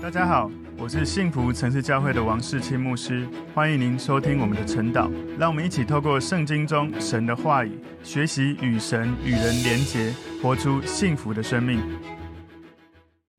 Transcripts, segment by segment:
大家好，我是幸福城市教会的王世清牧师，欢迎您收听我们的晨祷。让我们一起透过圣经中神的话语，学习与神与人连结，活出幸福的生命。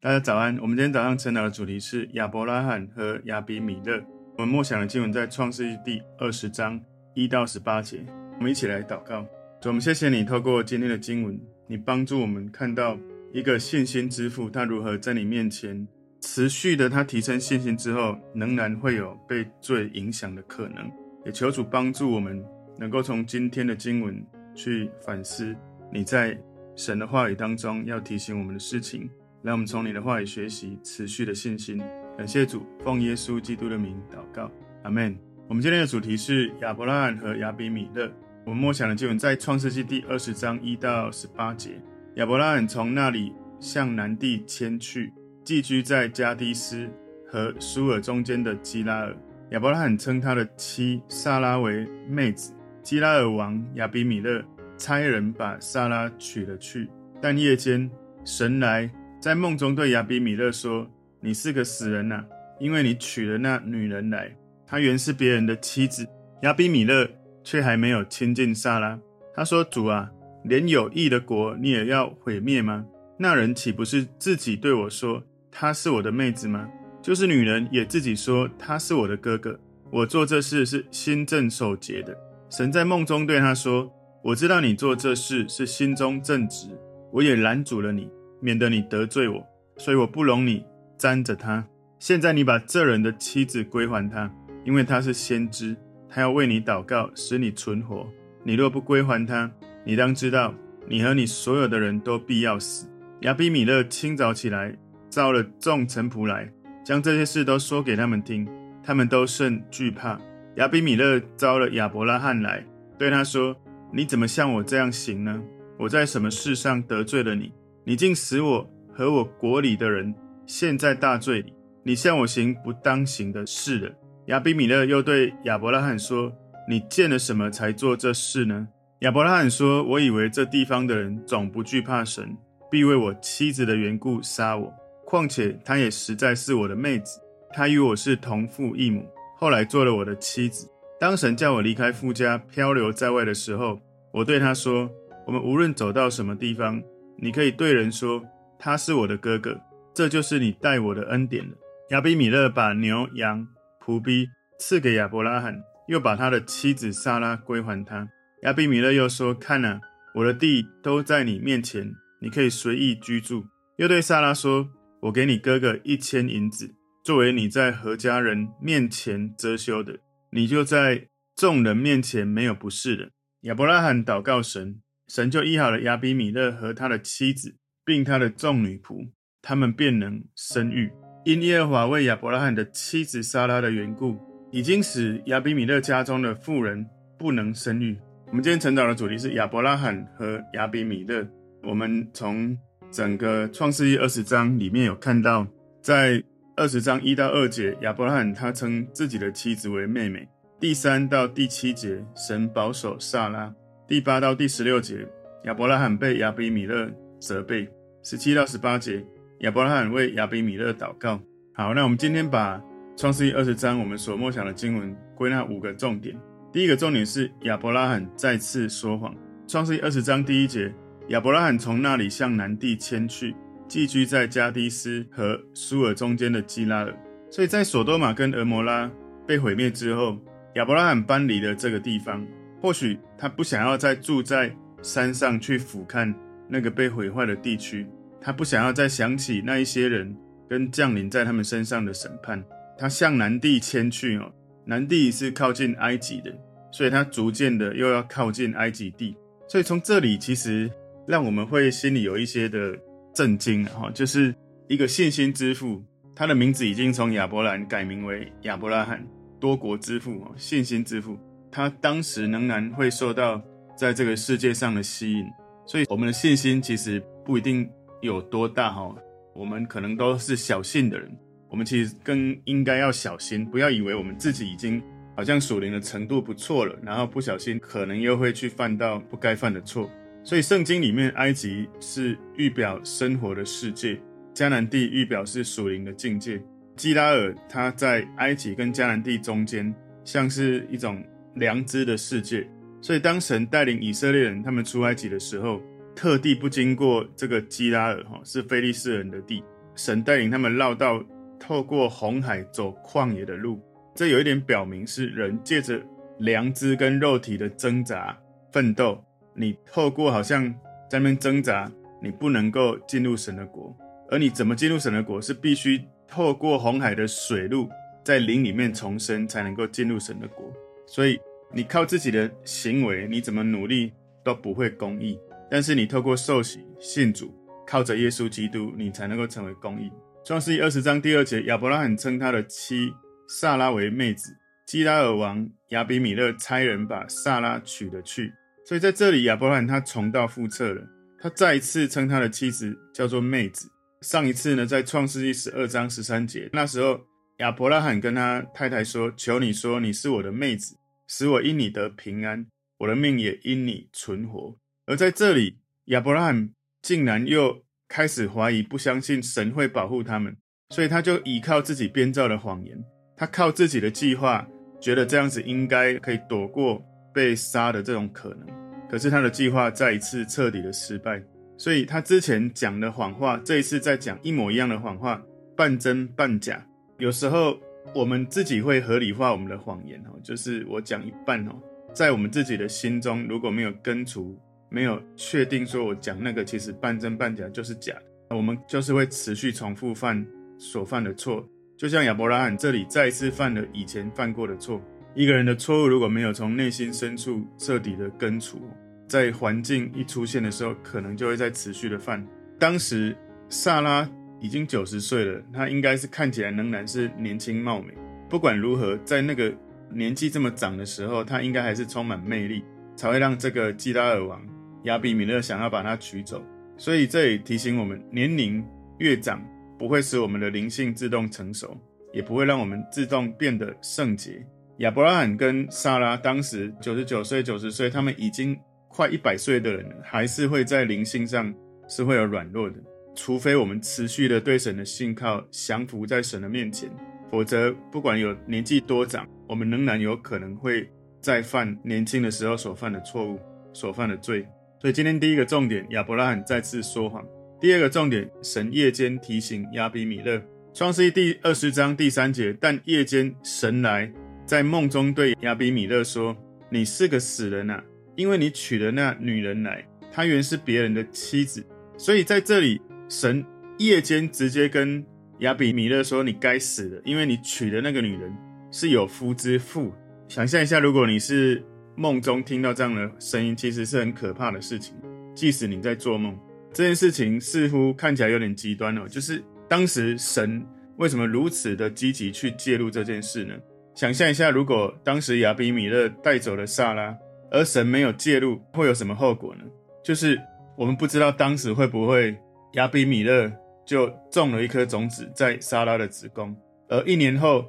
大家早安，我们今天早上晨祷的主题是亚伯拉罕和亚比米勒。我们默想的经文在创世记第二十章一到十八节。我们一起来祷告。主，我们谢谢你透过今天的经文，你帮助我们看到一个信心之父，他如何在你面前。持续的，他提升信心之后，仍然会有被罪影响的可能。也求主帮助我们，能够从今天的经文去反思你在神的话语当中要提醒我们的事情。让我们从你的话语学习持续的信心。感谢主，奉耶稣基督的名祷告，阿门。我们今天的主题是亚伯拉罕和亚比米勒。我们默想的经文在创世记第二十章一到十八节。亚伯拉罕从那里向南地迁去。寄居在加低斯和苏尔中间的基拉尔，亚伯拉罕称他的妻萨拉为妹子。基拉尔王亚比米勒差人把萨拉娶了去。但夜间，神来在梦中对亚比米勒说：“你是个死人呐、啊，因为你娶了那女人来，她原是别人的妻子。”亚比米勒却还没有亲近萨拉。他说：“主啊，连有义的国你也要毁灭吗？那人岂不是自己对我说？”她是我的妹子吗？就是女人也自己说她是我的哥哥。我做这事是心正守节的。神在梦中对他说：“我知道你做这事是心中正直，我也拦阻了你，免得你得罪我，所以我不容你沾着他。现在你把这人的妻子归还他，因为他是先知，他要为你祷告，使你存活。你若不归还他，你当知道，你和你所有的人都必要死。”亚比米勒清早起来。召了众臣仆来，将这些事都说给他们听。他们都甚惧怕。亚比米勒召了亚伯拉罕来，对他说：“你怎么像我这样行呢？我在什么事上得罪了你？你竟使我和我国里的人陷在大罪里。你向我行不当行的事了。”亚比米勒又对亚伯拉罕说：“你见了什么才做这事呢？”亚伯拉罕说：“我以为这地方的人总不惧怕神，必为我妻子的缘故杀我。”况且她也实在是我的妹子，她与我是同父异母，后来做了我的妻子。当神叫我离开父家，漂流在外的时候，我对她说：“我们无论走到什么地方，你可以对人说他是我的哥哥，这就是你待我的恩典了。”亚比米勒把牛羊仆婢赐给亚伯拉罕，又把他的妻子撒拉归还他。亚比米勒又说：“看哪，我的地都在你面前，你可以随意居住。”又对撒拉说。我给你哥哥一千银子，作为你在何家人面前遮羞的，你就在众人面前没有不是的。亚伯拉罕祷告神，神就医好了亚比米勒和他的妻子，并他的众女仆，他们便能生育。因耶和华为亚伯拉罕的妻子撒拉的缘故，已经使亚比米勒家中的妇人不能生育。我们今天晨祷的主题是亚伯拉罕和亚比米勒。我们从整个创世记二十章里面有看到，在二十章一到二节，亚伯拉罕他称自己的妻子为妹妹。第三到第七节，神保守撒拉。第八到第十六节，亚伯拉罕被亚比米勒责备。十七到十八节，亚伯拉罕为亚比米勒祷告。好，那我们今天把创世记二十章我们所默想的经文归纳五个重点。第一个重点是亚伯拉罕再次说谎。创世记二十章第一节。亚伯拉罕从那里向南地迁去，寄居在加低斯和苏尔中间的基拉尔。所以在所多玛跟蛾摩拉被毁灭之后，亚伯拉罕搬离了这个地方。或许他不想要再住在山上去俯瞰那个被毁坏的地区，他不想要再想起那一些人跟降临在他们身上的审判。他向南地迁去哦，南地是靠近埃及的，所以他逐渐的又要靠近埃及地。所以从这里其实。让我们会心里有一些的震惊哈，就是一个信心之父，他的名字已经从亚伯兰改名为亚伯拉罕，多国之父，信心之父。他当时仍然会受到在这个世界上的吸引，所以我们的信心其实不一定有多大哈，我们可能都是小信的人，我们其实更应该要小心，不要以为我们自己已经好像属灵的程度不错了，然后不小心可能又会去犯到不该犯的错。所以圣经里面，埃及是预表生活的世界，迦南地预表是属灵的境界。基拉尔它在埃及跟迦南地中间，像是一种良知的世界。所以当神带领以色列人他们出埃及的时候，特地不经过这个基拉尔哈，是非利士人的地。神带领他们绕道，透过红海走旷野的路。这有一点表明是人借着良知跟肉体的挣扎奋斗，你透过好像在那边挣扎，你不能够进入神的国。而你怎么进入神的国，是必须透过红海的水路，在灵里面重生，才能够进入神的国。所以你靠自己的行为，你怎么努力都不会公义。但是你透过受洗信主，靠着耶稣基督，你才能够成为公义。创世记二十章第二节，亚伯拉罕称他的妻萨拉为妹子。基拉尔王亚比米勒差人把萨拉娶了去。所以在这里，亚伯拉罕他重蹈覆辙了，他再一次称他的妻子叫做妹子。上一次呢，在创世记十二章十三节，那时候亚伯拉罕跟他太太说：“求你说你是我的妹子，使我因你得平安，我的命也因你存活。”而在这里，亚伯拉罕竟然又开始怀疑，不相信神会保护他们，所以他就依靠自己编造的谎言，他靠自己的计划，觉得这样子应该可以躲过被杀的这种可能。可是他的计划再一次彻底的失败，所以他之前讲的谎话，这一次再讲一模一样的谎话，半真半假。有时候我们自己会合理化我们的谎言，就是我讲一半哦，在我们自己的心中如果没有根除。没有确定说，我讲那个其实半真半假就是假，我们就是会持续重复犯所犯的错，就像亚伯拉罕这里再一次犯了以前犯过的错。一个人的错误如果没有从内心深处彻底的根除，在环境一出现的时候，可能就会再持续的犯。当时萨拉已经九十岁了，她应该是看起来仍然是年轻貌美。不管如何，在那个年纪这么长的时候，她应该还是充满魅力，才会让这个基拉尔王。亚比米勒想要把他娶走，所以这里提醒我们：年龄越长，不会使我们的灵性自动成熟，也不会让我们自动变得圣洁。亚伯拉罕跟撒拉当时九十九岁、九十岁，他们已经快一百岁的人了，还是会在灵性上是会有软弱的。除非我们持续的对神的信靠，降服在神的面前，否则不管有年纪多长，我们仍然有可能会再犯年轻的时候所犯的错误、所犯的罪。所以今天第一个重点，亚伯拉罕再次说谎。第二个重点，神夜间提醒亚比米勒，创世记第二十章第三节。但夜间神来在梦中对亚比米勒说：“你是个死人啊，因为你娶了那女人来，她原是别人的妻子。”所以在这里，神夜间直接跟亚比米勒说：“你该死的，因为你娶的那个女人是有夫之妇。”想象一下，如果你是。梦中听到这样的声音，其实是很可怕的事情。即使你在做梦，这件事情似乎看起来有点极端哦。就是当时神为什么如此的积极去介入这件事呢？想象一下，如果当时亚比米勒带走了撒拉，而神没有介入，会有什么后果呢？就是我们不知道当时会不会亚比米勒就种了一颗种子在撒拉的子宫，而一年后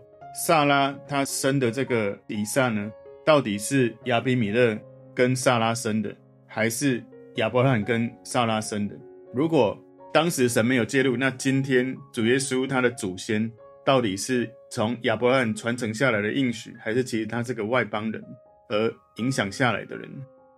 撒拉她生的这个以撒呢？到底是亚比米勒跟撒拉生的，还是亚伯拉罕跟撒拉生的？如果当时神没有介入，那今天主耶稣他的祖先到底是从亚伯拉罕传承下来的应许，还是其实他是个外邦人而影响下来的人？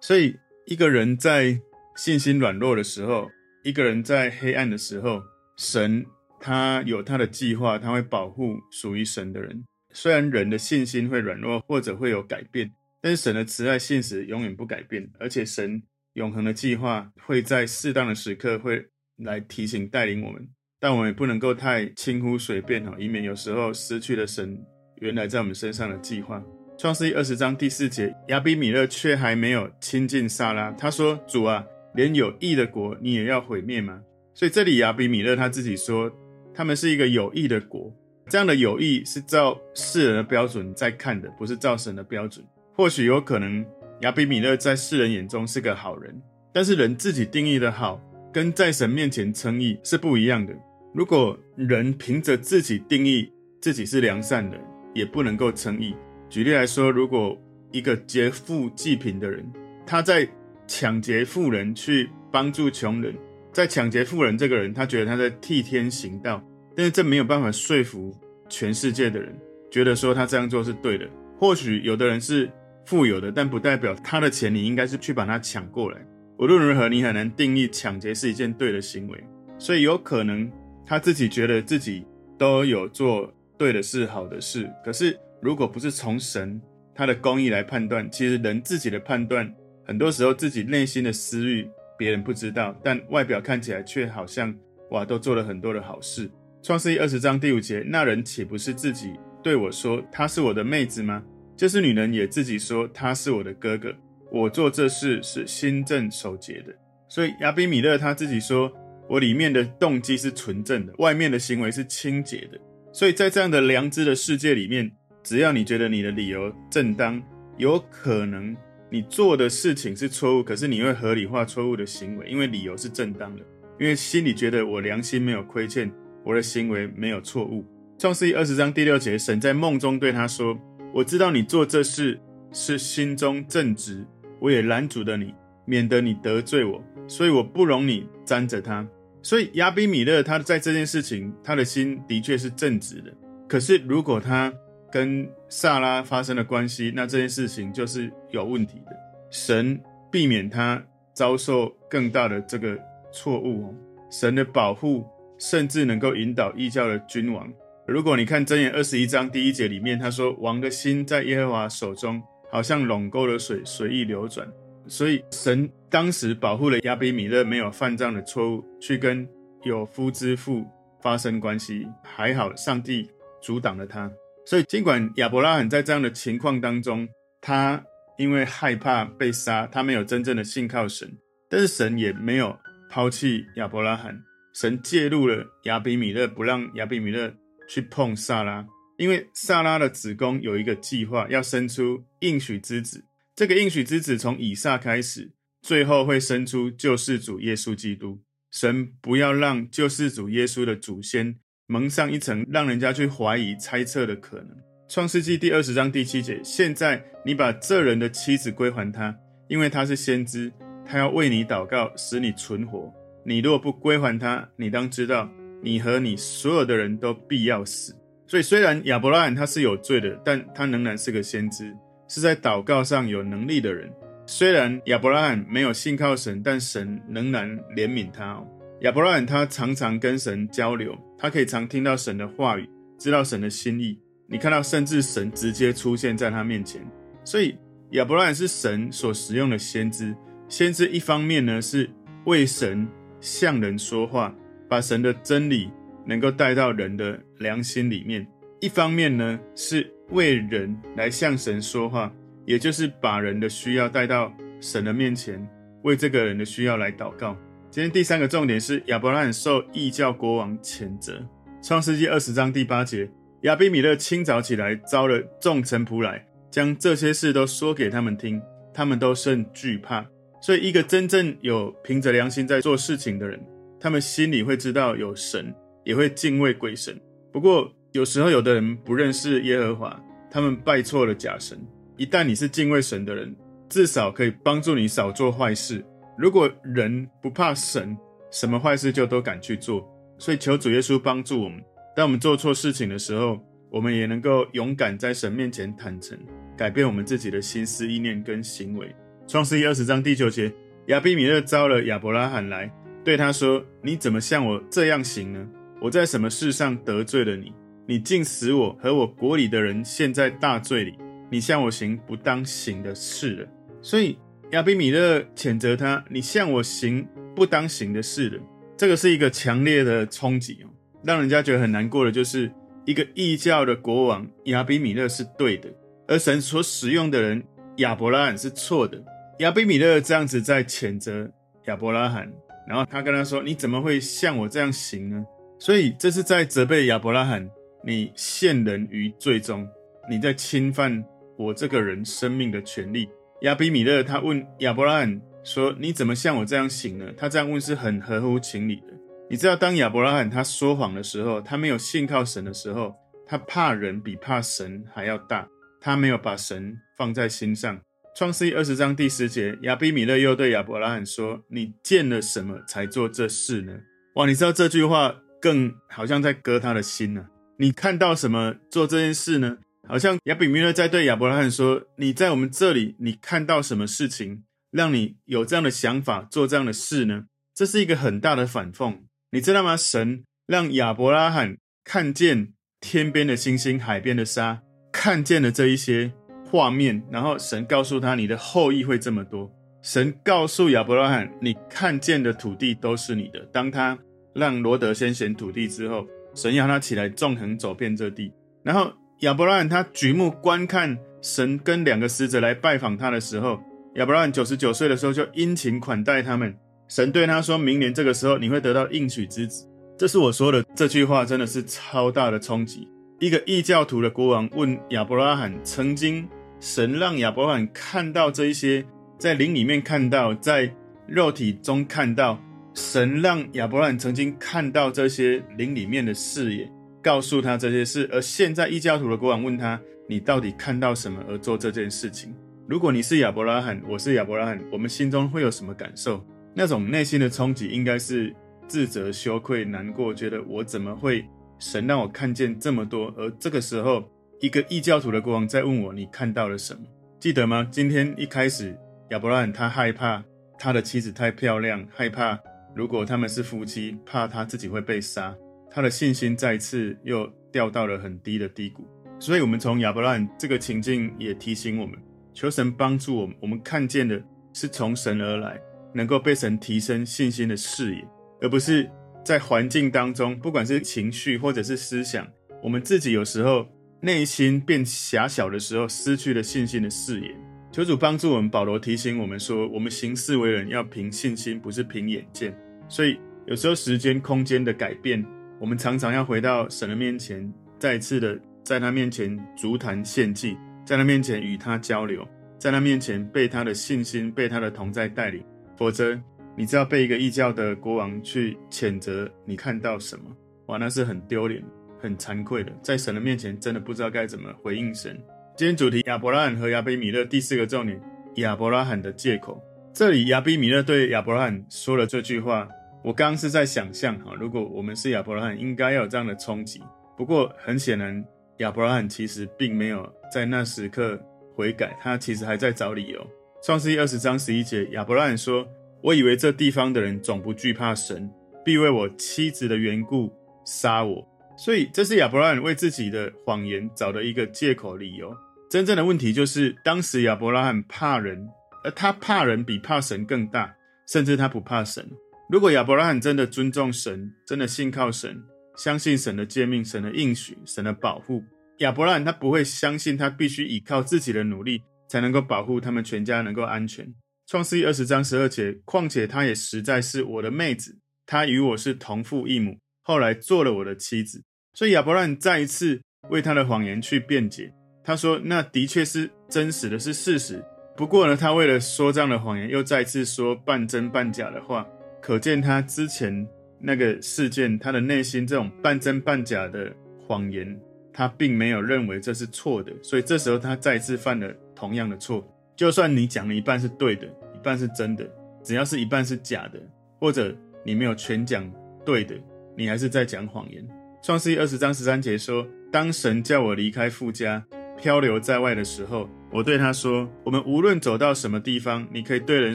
所以一个人在信心软弱的时候，一个人在黑暗的时候，神他有他的计划，他会保护属于神的人。虽然人的信心会软弱，或者会有改变，但是神的慈爱信实永远不改变，而且神永恒的计划会在适当的时刻会来提醒带领我们，但我们也不能够太轻忽随便哈，以免有时候失去了神原来在我们身上的计划。创世记二十章第四节，亚比米勒却还没有亲近撒拉，他说：“主啊，连有益的国你也要毁灭吗？”所以这里亚比米勒他自己说，他们是一个有益的国。这样的有义是照世人的标准在看的，不是照神的标准。或许有可能亚比米勒在世人眼中是个好人，但是人自己定义的好，跟在神面前称义是不一样的。如果人凭着自己定义自己是良善的，也不能够称义。举例来说，如果一个劫富济贫的人，他在抢劫富人去帮助穷人，在抢劫富人这个人，他觉得他在替天行道，但是这没有办法说服全世界的人，觉得说他这样做是对的。或许有的人是富有的，但不代表他的钱你应该是去把他抢过来。无论如何，你很难定义抢劫是一件对的行为，所以有可能他自己觉得自己都有做对的事、好的事。可是如果不是从神他的公义来判断，其实人自己的判断，很多时候自己内心的私欲。别人不知道，但外表看起来却好像哇，都做了很多的好事。创世记二十章第五节，那人岂不是自己对我说他是我的妹子吗？就是女人也自己说他是我的哥哥。我做这事是心正守节的。所以亚比米勒他自己说，我里面的动机是纯正的，外面的行为是清洁的。所以在这样的良知的世界里面，只要你觉得你的理由正当，有可能。你做的事情是错误，可是你会合理化错误的行为，因为理由是正当的，因为心里觉得我良心没有亏欠，我的行为没有错误。创世记二十章第六节，神在梦中对他说：“我知道你做这事是心中正直，我也拦阻了你，免得你得罪我，所以我不容你沾着他。”所以亚比米勒他在这件事情，他的心的确是正直的。可是如果他跟撒拉发生了关系，那这件事情就是有问题的。神避免他遭受更大的这个错误哦。神的保护甚至能够引导异教的君王。如果你看箴言二十一章第一节里面，他说：“王的心在耶和华手中，好像陇沟的水随意流转。”所以神当时保护了亚比米勒没有犯这样的错误，去跟有夫之妇发生关系，还好上帝阻挡了他。所以，尽管亚伯拉罕在这样的情况当中，他因为害怕被杀，他没有真正的信靠神，但是神也没有抛弃亚伯拉罕。神介入了亚比米勒，不让亚比米勒去碰萨拉，因为萨拉的子宫有一个计划，要生出应许之子。这个应许之子从以撒开始，最后会生出救世主耶稣基督。神不要让救世主耶稣的祖先。蒙上一层让人家去怀疑、猜测的可能。创世纪第二十章第七节：现在你把这人的妻子归还他，因为他是先知，他要为你祷告，使你存活。你若不归还他，你当知道，你和你所有的人都必要死。所以，虽然亚伯拉罕他是有罪的，但他仍然是个先知，是在祷告上有能力的人。虽然亚伯拉罕没有信靠神，但神仍然怜悯他。亚伯拉罕他常常跟神交流，他可以常听到神的话语，知道神的心意。你看到，甚至神直接出现在他面前。所以亚伯拉罕是神所使用的先知。先知一方面呢是为神向人说话，把神的真理能够带到人的良心里面；一方面呢是为人来向神说话，也就是把人的需要带到神的面前，为这个人的需要来祷告。今天第三个重点是亚伯拉罕受异教国王谴责。创世纪二十章第八节，亚比米勒清早起来，招了众臣仆来，将这些事都说给他们听，他们都甚惧怕。所以，一个真正有凭着良心在做事情的人，他们心里会知道有神，也会敬畏鬼神。不过，有时候有的人不认识耶和华，他们拜错了假神。一旦你是敬畏神的人，至少可以帮助你少做坏事。如果人不怕神，什么坏事就都敢去做。所以求主耶稣帮助我们，当我们做错事情的时候，我们也能够勇敢在神面前坦诚，改变我们自己的心思意念跟行为。创世记二十章第九节，亚比米勒招了亚伯拉罕来，对他说：“你怎么像我这样行呢？我在什么事上得罪了你？你竟使我和我国里的人陷在大罪里，你向我行不当行的事了。”所以。亚比米勒谴责他：“你向我行不当行的事了。”这个是一个强烈的冲击哦，让人家觉得很难过的，就是一个异教的国王亚比米勒是对的，而神所使用的人亚伯拉罕是错的。亚比米勒这样子在谴责亚伯拉罕，然后他跟他说：“你怎么会像我这样行呢？”所以这是在责备亚伯拉罕：“你陷人于罪中，你在侵犯我这个人生命的权利。”亚比米勒他问亚伯拉罕说：“你怎么像我这样行呢？”他这样问是很合乎情理的。你知道，当亚伯拉罕他说谎的时候，他没有信靠神的时候，他怕人比怕神还要大。他没有把神放在心上，创世记二十章第十节，亚比米勒又对亚伯拉罕说：“你见了什么才做这事呢？”哇，你知道这句话更好像在割他的心呢、啊。你看到什么做这件事呢？好像亚比米勒在对亚伯拉罕说：“你在我们这里，你看到什么事情，让你有这样的想法做这样的事呢？”这是一个很大的反讽，你知道吗？神让亚伯拉罕看见天边的星星、海边的沙，看见了这一些画面，然后神告诉他：“你的后裔会这么多。”神告诉亚伯拉罕：“你看见的土地都是你的。”当他让罗得先选土地之后，神要他起来纵横走遍这地，然后。亚伯拉罕他举目观看神跟两个使者来拜访他的时候，亚伯拉罕九十九岁的时候就殷勤款待他们。神对他说：“明年这个时候你会得到应许之子。”这是我说的这句话，真的是超大的冲击。一个异教徒的国王问亚伯拉罕：“曾经神让亚伯拉罕看到这一些，在灵里面看到，在肉体中看到，神让亚伯拉罕曾经看到这些灵里面的视野。”告诉他这些事，而现在异教徒的国王问他：“你到底看到什么而做这件事情？”如果你是亚伯拉罕，我是亚伯拉罕，我们心中会有什么感受？那种内心的冲击应该是自责、羞愧、难过，觉得我怎么会神让我看见这么多？而这个时候，一个异教徒的国王在问我：“你看到了什么？”记得吗？今天一开始，亚伯拉罕他害怕他的妻子太漂亮，害怕如果他们是夫妻，怕他自己会被杀。他的信心再次又掉到了很低的低谷，所以，我们从亚伯拉罕这个情境也提醒我们，求神帮助我们。我们看见的是从神而来，能够被神提升信心的视野，而不是在环境当中，不管是情绪或者是思想，我们自己有时候内心变狭小的时候，失去了信心的视野。求主帮助我们。保罗提醒我们说，我们行事为人要凭信心，不是凭眼见。所以，有时候时间、空间的改变。我们常常要回到神的面前，再次的在他面前筑坛献祭，在他面前与他交流，在他面前被他的信心、被他的同在带领。否则，你知道被一个异教的国王去谴责，你看到什么？哇，那是很丢脸、很惭愧的。在神的面前，真的不知道该怎么回应神。今天主题：亚伯拉罕和亚比米勒。第四个重点：亚伯拉罕的借口。这里亚比米勒对亚伯拉罕说了这句话。我刚刚是在想象哈，如果我们是亚伯拉罕，应该要有这样的冲击。不过很显然，亚伯拉罕其实并没有在那时刻悔改，他其实还在找理由。创世记二十章十一节，亚伯拉罕说：“我以为这地方的人总不惧怕神，必为我妻子的缘故杀我。”所以这是亚伯拉罕为自己的谎言找的一个借口理由。真正的问题就是，当时亚伯拉罕怕人，而他怕人比怕神更大，甚至他不怕神。如果亚伯拉罕真的尊重神，真的信靠神，相信神的诫命、神的应许、神的保护，亚伯拉罕他不会相信他必须依靠自己的努力才能够保护他们全家能够安全。创世记二十章十二节，况且她也实在是我的妹子，她与我是同父异母，后来做了我的妻子。所以亚伯拉罕再一次为他的谎言去辩解，他说那的确是真实的，是事实。不过呢，他为了说这样的谎言，又再次说半真半假的话。可见他之前那个事件，他的内心这种半真半假的谎言，他并没有认为这是错的，所以这时候他再次犯了同样的错。就算你讲了一半是对的，一半是真的，只要是一半是假的，或者你没有全讲对的，你还是在讲谎言。创世记二十章十三节说：“当神叫我离开富家，漂流在外的时候，我对他说：我们无论走到什么地方，你可以对人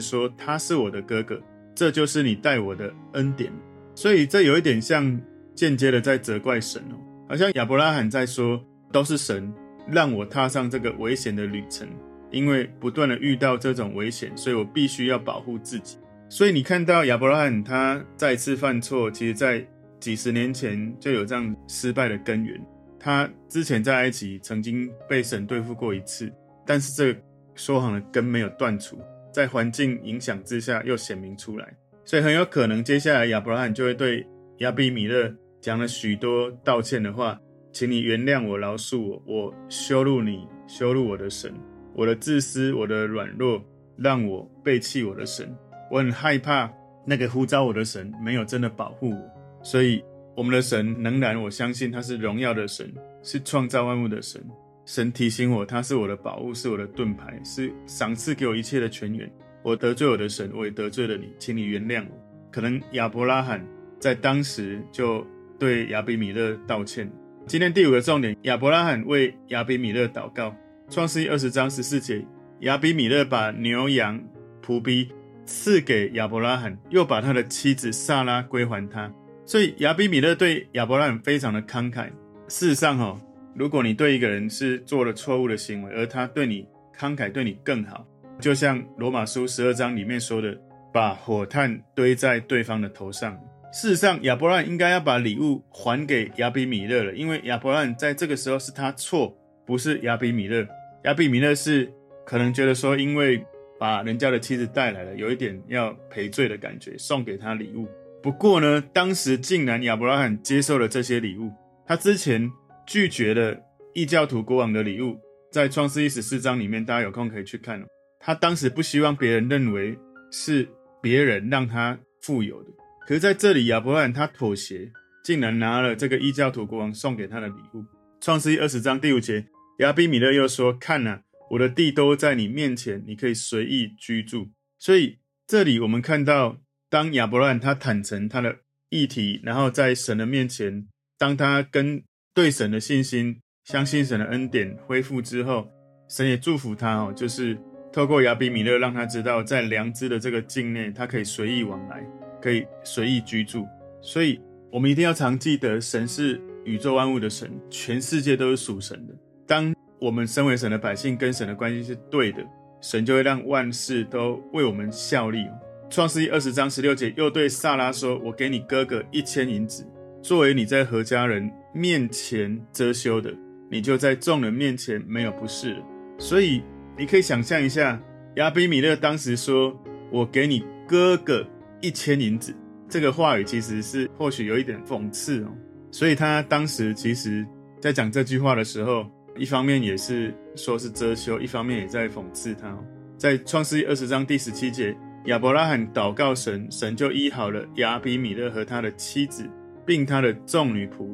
说他是我的哥哥。”这就是你待我的恩典，所以这有一点像间接的在责怪神哦，好像亚伯拉罕在说，都是神让我踏上这个危险的旅程，因为不断的遇到这种危险，所以我必须要保护自己。所以你看到亚伯拉罕他再次犯错，其实在几十年前就有这样失败的根源。他之前在埃及曾经被神对付过一次，但是这个说谎的根没有断除。在环境影响之下，又显明出来，所以很有可能接下来亚伯拉罕就会对亚比米勒讲了许多道歉的话，请你原谅我，饶恕我，我羞辱你，羞辱我的神，我的自私，我的软弱，让我背弃我的神，我很害怕那个呼召我的神没有真的保护我，所以我们的神仍然，我相信他是荣耀的神，是创造万物的神，神提醒我，他是我的宝物，是我的盾牌，是赏赐给我一切的泉源。我得罪我的神，我也得罪了你，请你原谅我。可能亚伯拉罕在当时就对亚比米勒道歉。今天第五个重点，亚伯拉罕为亚比米勒祷告。创世记二十章十四节，亚比米勒把牛羊仆婢赐给亚伯拉罕，又把他的妻子撒拉归还他。所以亚比米勒对亚伯拉罕非常的慷慨。事实上，哦，如果你对一个人是做了错误的行为，而他对你慷慨，对你更好，就像罗马书十二章里面说的，把火炭堆在对方的头上。事实上，亚伯拉罕应该要把礼物还给亚比米勒了，因为亚伯拉罕在这个时候是他错，不是亚比米勒。亚比米勒是可能觉得说，因为把人家的妻子带来了，有一点要赔罪的感觉，送给他礼物。不过呢，当时竟然亚伯拉罕接受了这些礼物。他之前拒绝了异教徒国王的礼物，在创世一十四章里面，大家有空可以去看。他当时不希望别人认为是别人让他富有的，可是在这里，亚伯兰他妥协，竟然拿了这个异教徒国王送给他的礼物。创世一二十章第五节。亚比米勒又说：“看呐、我的地都在你面前，你可以随意居住。”所以这里我们看到，当亚伯兰他坦诚他的议题，然后在神的面前，当他跟对神的信心、相信神的恩典恢复之后，神也祝福他哦，就是透过亚比米勒让他知道，在良知的这个境内，他可以随意往来，可以随意居住。所以我们一定要常记得，神是宇宙万物的神，全世界都是属神的。当我们身为神的百姓，跟神的关系是对的，神就会让万事都为我们效力。创世记二十章十六节又对撒拉说：“我给你哥哥一千银子，作为你在何家人面前遮羞的，你就在众人面前没有不是。”所以你可以想象一下，亚比米勒当时说：“我给你哥哥一千银子。”这个话语其实是或许有一点讽刺哦。所以他当时其实。在讲这句话的时候，一方面也是说是遮羞，一方面也在讽刺他。在创世记二十章第十七节，亚伯拉罕祷告神，神就医好了亚比米勒和他的妻子，并他的众女仆，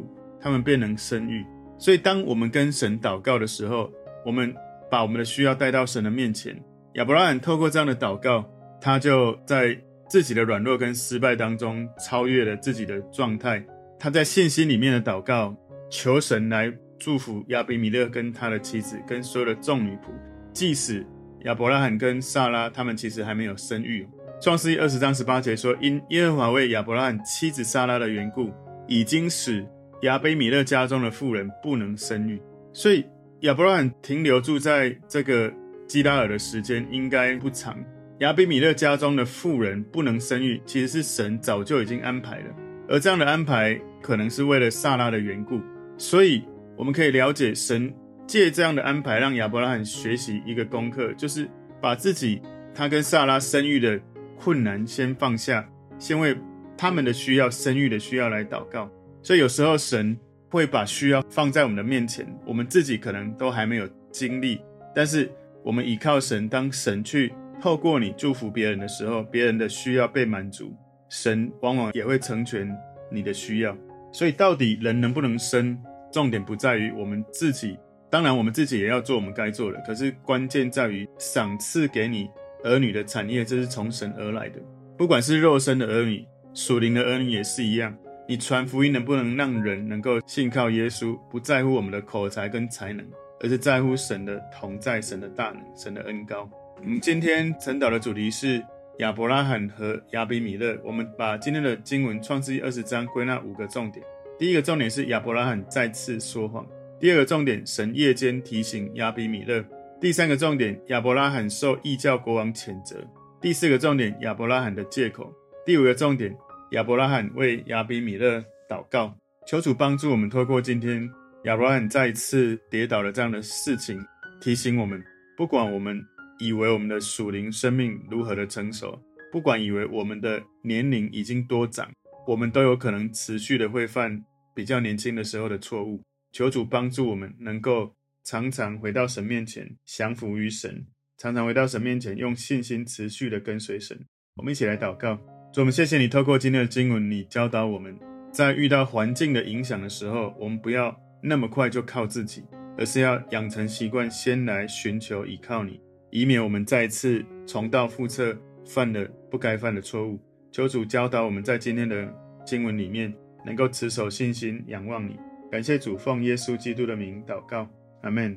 他们便能生育。所以，当我们跟神祷告的时候，我们把我们的需要带到神的面前。亚伯拉罕透过这样的祷告，他就在自己的软弱跟失败当中超越了自己的状态。他在信心里面的祷告。求神来祝福亚比米勒跟他的妻子，跟所有的众女仆。即使亚伯拉罕跟撒拉他们其实还没有生育。创世记二十章十八节说：“因耶和华为亚伯拉罕妻子撒拉的缘故，已经使亚卑米勒家中的妇人不能生育。”所以亚伯拉罕停留住在这个基拉尔的时间应该不长。亚卑米勒家中的妇人不能生育，其实是神早就已经安排了，而这样的安排可能是为了撒拉的缘故。所以我们可以了解，神借这样的安排，让亚伯拉罕学习一个功课，就是把自己他跟撒拉生育的困难先放下，先为他们的需要、生育的需要来祷告。所以有时候神会把需要放在我们的面前，我们自己可能都还没有经历，但是我们依靠神，当神去透过你祝福别人的时候，别人的需要被满足，神往往也会成全你的需要。所以，到底人能不能生？重点不在于我们自己，当然我们自己也要做我们该做的。可是关键在于赏赐给你儿女的产业，这是从神而来的。不管是肉身的儿女，属灵的儿女也是一样。你传福音能不能让人能够信靠耶稣？不在乎我们的口才跟才能，而是在乎神的同在、神的大能、神的恩膏。我们今天晨祷的主题是亚伯拉罕和亚比米勒，我们把今天的经文创世记二十章归纳五个重点。第一个重点是亚伯拉罕再次说谎。第二个重点，神夜间提醒亚比米勒。第三个重点，亚伯拉罕受异教国王谴责。第四个重点，亚伯拉罕的借口。第五个重点，亚伯拉罕为亚比米勒祷告。求主帮助我们，透过今天亚伯拉罕再一次跌倒了这样的事情，提醒我们，不管我们。以为我们的属灵生命如何的成熟，不管以为我们的年龄已经多长，我们都有可能持续的会犯比较年轻的时候的错误。求主帮助我们，能够常常回到神面前，降服于神，常常回到神面前，用信心持续的跟随神。我们一起来祷告，主，我们谢谢你透过今天的经文，你教导我们在遇到环境的影响的时候，我们不要那么快就靠自己。而是要养成习惯，先来寻求依靠你，以免我们再次重蹈覆辙，犯了不该犯的错误。求主教导我们在今天的经文里面，能够持守信心，仰望你。感谢主，奉耶稣基督的名祷告，阿门。